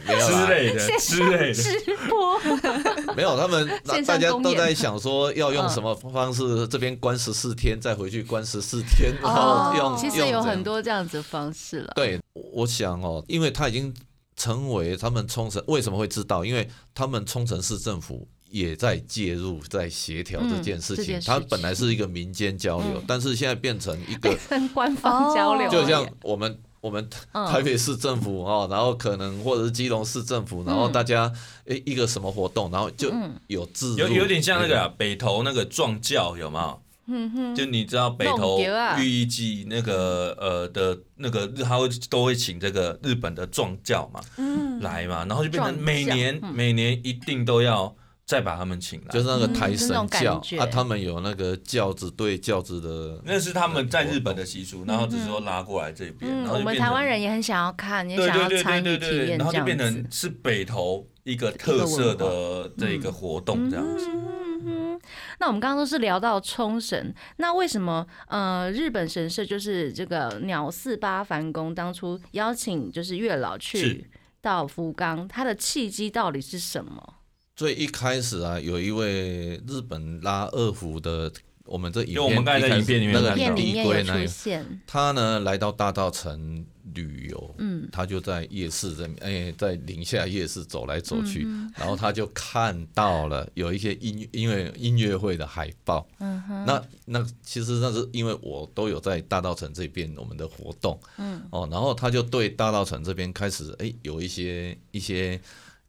之类的之类的。直播，没有，他们线大家都在想说要用什么方式，这边关十四天，再回去关十四天，然后用哦其实用有很多这样子的方式了。对，我想哦，因为他已经成为他们冲绳为什么会知道？因为他们冲绳市政府也在介入，在协调这件事情。它本来是一个民间交流，嗯但是现在变成一个，跟官方交流，就像我们。我们嗯。台北市政府哦，然后可能或者是基隆市政府，然后大家诶一个什么活动，然后就嗯。有自有有点像那个啊北投那个撞教有没有？嗯哼，就你知道北投弄丢啊。寓意季那个呃的那个日，他会都会请这个日本的撞教嘛嗯，来嘛，然后就变成每年嗯。每年一定都要再把他们请来，就是那个台神教啊，他们有那个教子对教子的，那是他们在日本的习俗，然后只是说拉过来这边，嗯，然后我们台湾人也很想要看，也想要对对对参与体验这样然后就变成。是北投一个特色的这一个活动这样子。嗯哼那我们刚刚都是聊到冲绳，那为什么呃日本神社就是这个鸟四八幡宫当初邀请就是月老去到福冈，它的契机到底是什么？最一开始啊，有一位日本拉二胡的，我们这影片我们刚才在一开始影片里面那个看到。片里面出龟那个，现，他呢来到大道城旅游，嗯。他就在夜市这边，哎、在宁夏夜市走来走去，嗯然后他就看到了有一些音因为音乐会的海报。嗯哼，那那其实那是因为我都有在大道城这边我们的活动，嗯。哦，然后他就对大道城这边开始哎、有一些一些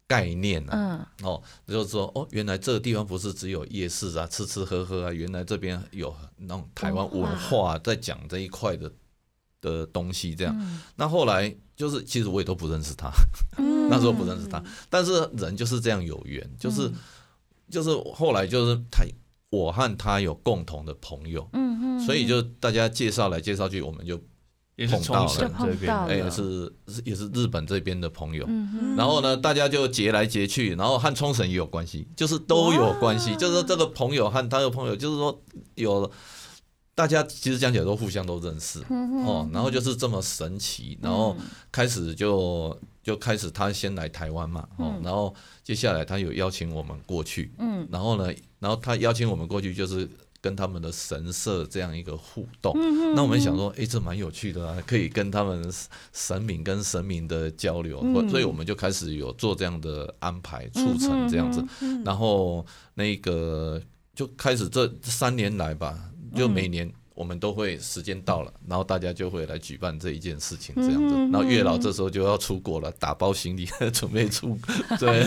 概念啊，嗯。哦，就是说，哦，原来这个地方不是只有夜市啊，吃吃喝喝啊，原来这边有那种台湾文化在讲这一块的的东西，这样。嗯。那后来就是，其实我也都不认识他，嗯。那时候不认识他，但是人就是这样有缘，就是、就是后来就是他，我和他有共同的朋友，嗯嗯，所以就大家介绍来介绍去，我们就也是冲绳这边哎、是是也是日本这边的朋友，嗯然后呢，大家就结来结去，然后和冲绳也有关系，就是都有关系。就是说这个朋友和他的朋友，就是说有大家其实讲起来都互相都认识嗯哦，然后就是这么神奇，然后开始就就开始他先来台湾嘛，哦，然后接下来他有邀请我们过去，嗯然后呢，然后他邀请我们过去就是。跟他们的神社这样一个互动，嗯那我们想说，哎、这蛮有趣的啊，可以跟他们神明跟神明的交流，嗯。所以我们就开始有做这样的安排，促成这样子。嗯然后那个就开始这三年来吧，就每年我们都会时间到了，然后大家就会来举办这一件事情这样子。嗯然后月老这时候就要出国了，打包行李 准备出，对，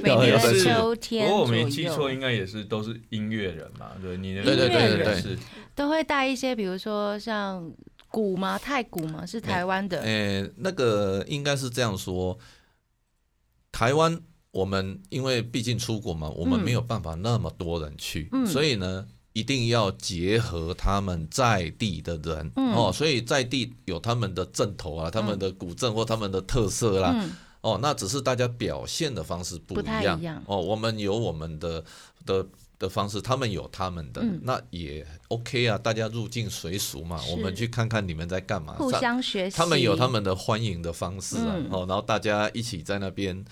每年的要要再出。不秋天过我没记错，应该也是都是音乐人嘛，对，你的对对对对都会带一些，比如说像鼓吗？太鼓吗？是台湾的，诶、那个应该是这样说，台湾我们因为毕竟出国嘛，我们嗯没有办法那么多人去，嗯所以呢，一定要结合他们在地的人、嗯。哦，所以在地有他们的阵头啊，他们的古镇或他们的特色啦，嗯。哦，那只是大家表现的方式不不一样。哦，我们有我们的的。的方式，他们有他们的，嗯。那也 OK 啊，大家入境随俗嘛，我们去看看你们在干嘛，互相学习。他们有他们的欢迎的方式啊，嗯。哦，然后大家一起在那边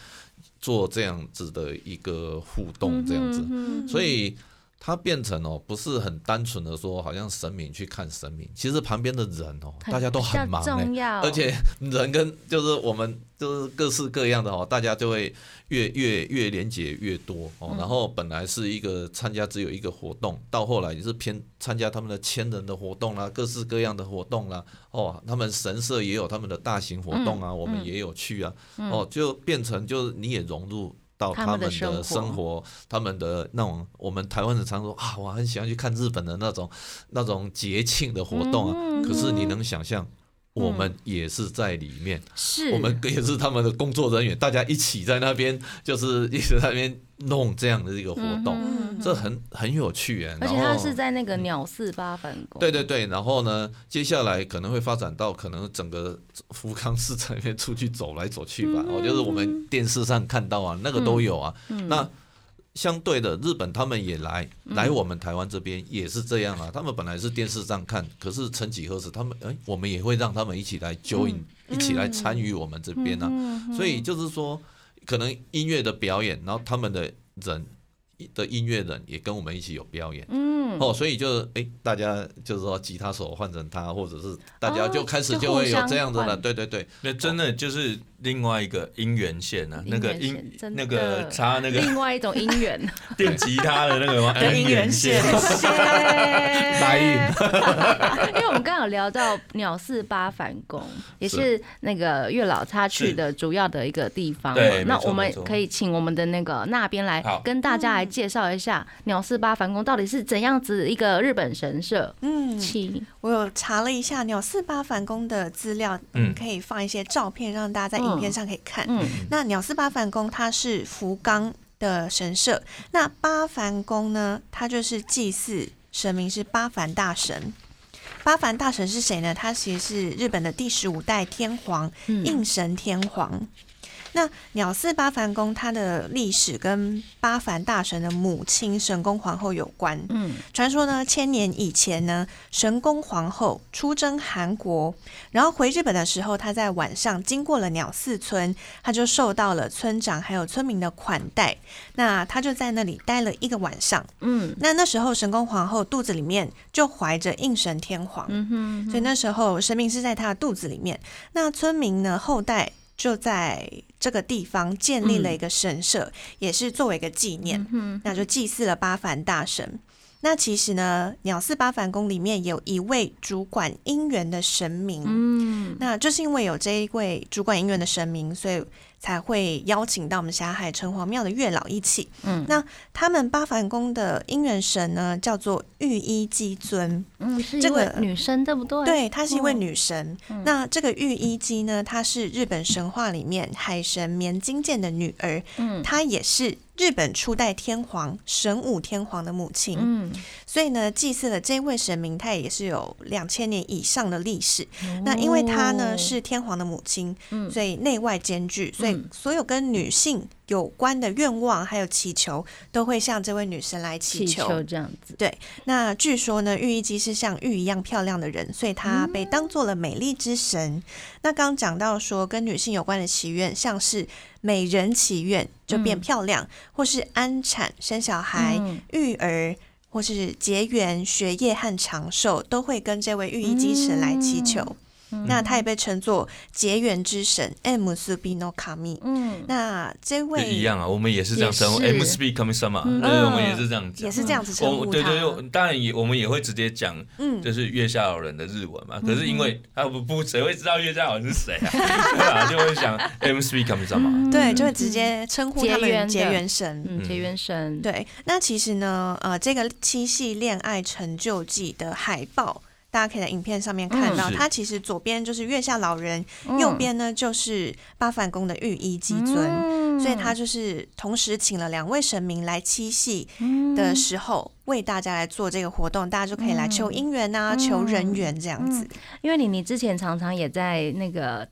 做这样子的一个互动，这样子，所以它变成哦，不是很单纯的说，好像神明去看神明，其实旁边的人哦，大家都很忙而且人跟就是我们就是各式各样的哦，大家就会越越越连结越多哦。嗯然后本来是一个参加只有一个活动，到后来也是偏参加他们的千人的活动啦，各式各样的活动啦。哦，他们神社也有他们的大型活动啊，嗯我们也有去啊。哦，就变成就是你也融入。到他他们的生活，他们的那种，我们台湾人常说啊，我很喜欢去看日本的那种那种节庆的活动啊。嗯。可是你能想象，我们也是在里面，是。我们也是他们的工作人员，大家一起在那边，就是一直在那边弄这样的一个活动，嗯这很很有趣哎。而且然后它是在那个鸟四八反宫，对对对，然后呢，接下来可能会发展到可能整个福康市场里面出去走来走去吧。嗯我、就是我们电视上看到啊，那个都有啊。那相对的，日本他们也来嗯来我们台湾这边也是这样啊。他们本来是电视上看，可是曾几何时，他们哎，我们也会让他们一起来 join，、一起来参与我们这边啊。嗯所以就是说，可能音乐的表演，然后他们的人的音乐人也跟我们一起有表演。哦，所以就是哎，大家就是说吉他手换成他，或者是大家哦就开始就就会有这样子了。换。对对对，那。真的就是另外一个姻缘线啊，那个姻那个的插那个另外一种姻缘，电吉他的那个的 姻缘线谢。来因为我们刚刚有聊到鸟四八反攻，也是。那个月老他去的主要的一个地方嘛。对。那我们可以请我们的那个那边来跟大家来介绍一下鸟四八反攻到底是怎样子一个日本神社。嗯，我有查了一下鸟四八反宫的资料，嗯嗯，可以放一些照片让大家在影片上可以看。嗯那鸟四八反宫它是福冈的神社，那八幡宫呢，它就是祭祀神明是八幡大神。八幡大神是谁呢？他其实是日本的第十五代天皇嗯应神天皇。那鸟寺八凡宫它的历史跟八凡大神的母亲神宫皇后有关。嗯传说呢，千年以前呢，神宫皇后出征韩国，然后回日本的时候，她在晚上经过了鸟寺村，她就受到了村长还有村民的款待，那她就在那里待了一个晚上。嗯那那时候神宫皇后肚子里面就怀着应神天皇，嗯哼，所以那时候神明是在她的肚子里面。那村民呢后代就在这个地方建立了一个神社，也是作为一个纪念。嗯那就祭祀了八幡大神。那其实呢，鸟寺八幡宫里面有一位主管姻缘的神明，嗯那就是因为有这一位主管姻缘的神明，所以才会邀请到我们霞海城隍庙的月老一起。嗯那他们八幡宫的姻缘神呢，叫做御医姬尊，嗯，是一这位个女生对不对？对，她是一位哦女神。那这个御医姬呢，她是日本神话里面海神绵金剑的女儿，嗯她也是日本初代天皇神武天皇的母亲。嗯，所以呢，祭祀的这位神明，他也是有两千年以上的历史。那因为他呢哦是天皇的母亲，嗯所以内外兼具，所以嗯所有跟女性有关的愿望还有祈求，都会向这位女神来祈气求。球这样子，对那据说呢，玉一姬是像玉一样漂亮的人，所以她被当做了美丽之神。那刚刚讲到说，跟女性有关的祈愿，像是美人祈愿就变嗯漂亮，或是安产生小孩、嗯育儿。或是结缘、学业和长寿，都会跟这位御医姬神来祈求。嗯那他也被称作结缘之神 M 斯比诺卡密。嗯那这就位一样啊，我们也是这样称呼 M Speak Coming Summer，嗯对，我们也是这样讲也。是这样子称呼他。对对对，当然也我们也会直接讲，嗯，就是月下老人的日文嘛。可是因为啊不不谁会知道月下老人是谁啊？对啊，就会想 M Speak Coming Summer。对，就会直接称呼他们结缘神。嗯，结缘神，对，那其实呢，呃，这个七系恋爱成就记的海报，大家可以在影片上面看到，嗯它其实左边就是月下老人，嗯。右边呢就是八幡宫的御医基尊。嗯。所以他就是同时请了两位神明来七夕嗯。的时候，为大家来做这个活动，大家就可以来求姻缘啊、嗯求人缘这样子。因为你你之前常常也在那个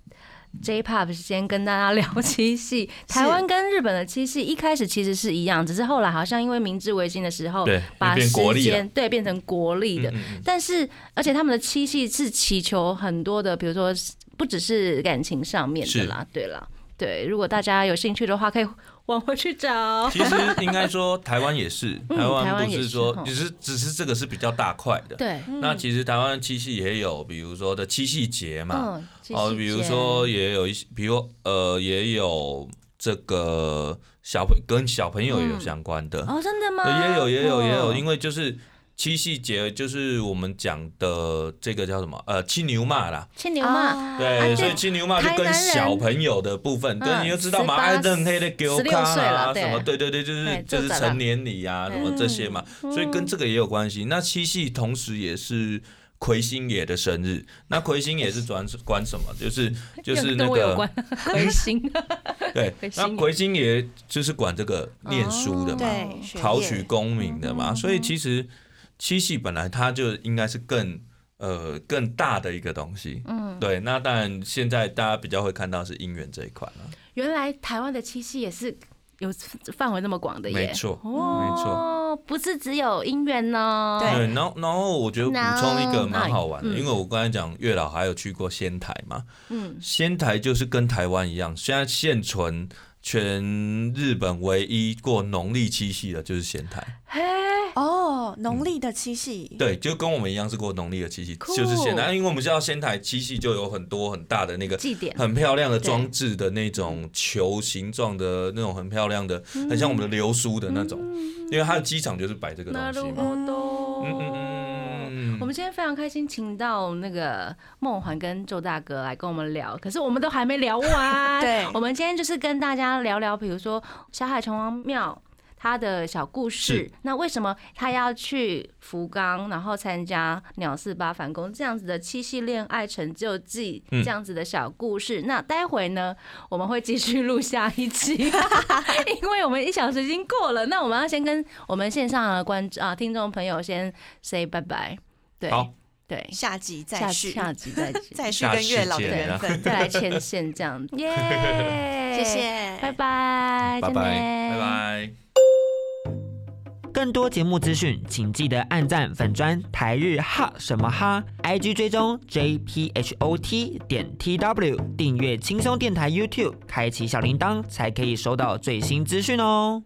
J-pop 先跟大家聊七系，台湾跟日本的七系一开始其实是一样，只是后来好像因为明治维新的时候，对，把时间。对变成国力的，嗯嗯嗯但是而且他们的七系是祈求很多的，比如说不只是感情上面的啦，对啦。对，如果大家有兴趣的话，可以往回去找。其实应该说 台湾也是，嗯台湾不是说哦只是只是这个是比较大块的。对，那其实台湾七夕也有，比如说的七夕节嘛，哦，比如节说也有一些，比如呃也有这个小朋跟小朋友也有相关的，哦，真的吗？也有也有也有，哦因为就是七夕节就是我们讲的这个叫什么？呃七牛嘛啦。七牛嘛，啊对，啊所以七牛嘛就跟小朋友的部分，对，嗯你就知道嘛，18爱认黑的给我16看啊，什么，对。对对，就是就是成年礼啊，什么这些嘛，所以跟这个也有关系。那七夕同时也是魁星爷的生日，那魁星爷是管管什么？就是就是那个 魁星。对魁，星爷。那魁星爷就是管这个念书的嘛，考取功名的嘛，所以其实七夕本来它就应该是更呃更大的一个东西，嗯，对。那当然现在大家比较会看到是姻缘这一块了，原来台湾的七夕也是有范围那么广的耶，没错，哦，没错。不是只有姻缘呢，对。对，然后然后我觉得补充一个蛮好玩的，嗯。因为我刚才讲月老还有去过仙台嘛，嗯，仙台就是跟台湾一样，现在现存全日本唯一过农历七夕的就是仙台。嘿，哦，农历的七夕，对，就跟我们一样是过农历的七夕，就是仙台。因为我们知道仙台七夕就有很多很大的那个祭典，很漂亮的装置的那种球形状的那种很漂亮的，很像我们的流苏的那种。因为它的机场就是摆这个东西嘛。嗯嗯嗯我们今天非常开心，请到那个梦环跟周大哥来跟我们聊，可是我们都还没聊完。对我们今天就是跟大家聊聊，比如说小海城隍庙。他的小故事是，那为什么他要去福冈，然后参加鸟四八反攻这样子的七夕恋爱成就记嗯这样子的小故事？那待会呢，我们会继续录下一期，因为我们一小时已经过了。那我们要先跟我们线上的观啊听众朋友先 say 拜拜，对，好，对，下集再下续，下集再集 再续跟月老的缘分，再来牵线这样，耶，谢，谢，拜拜，拜拜。拜拜。更多节目资讯，请记得按赞粉砖台日哈什么哈，IG 追踪 JPHOT 点 TW，订阅轻松电台 YouTube，开启小铃铛，才可以收到最新资讯哦。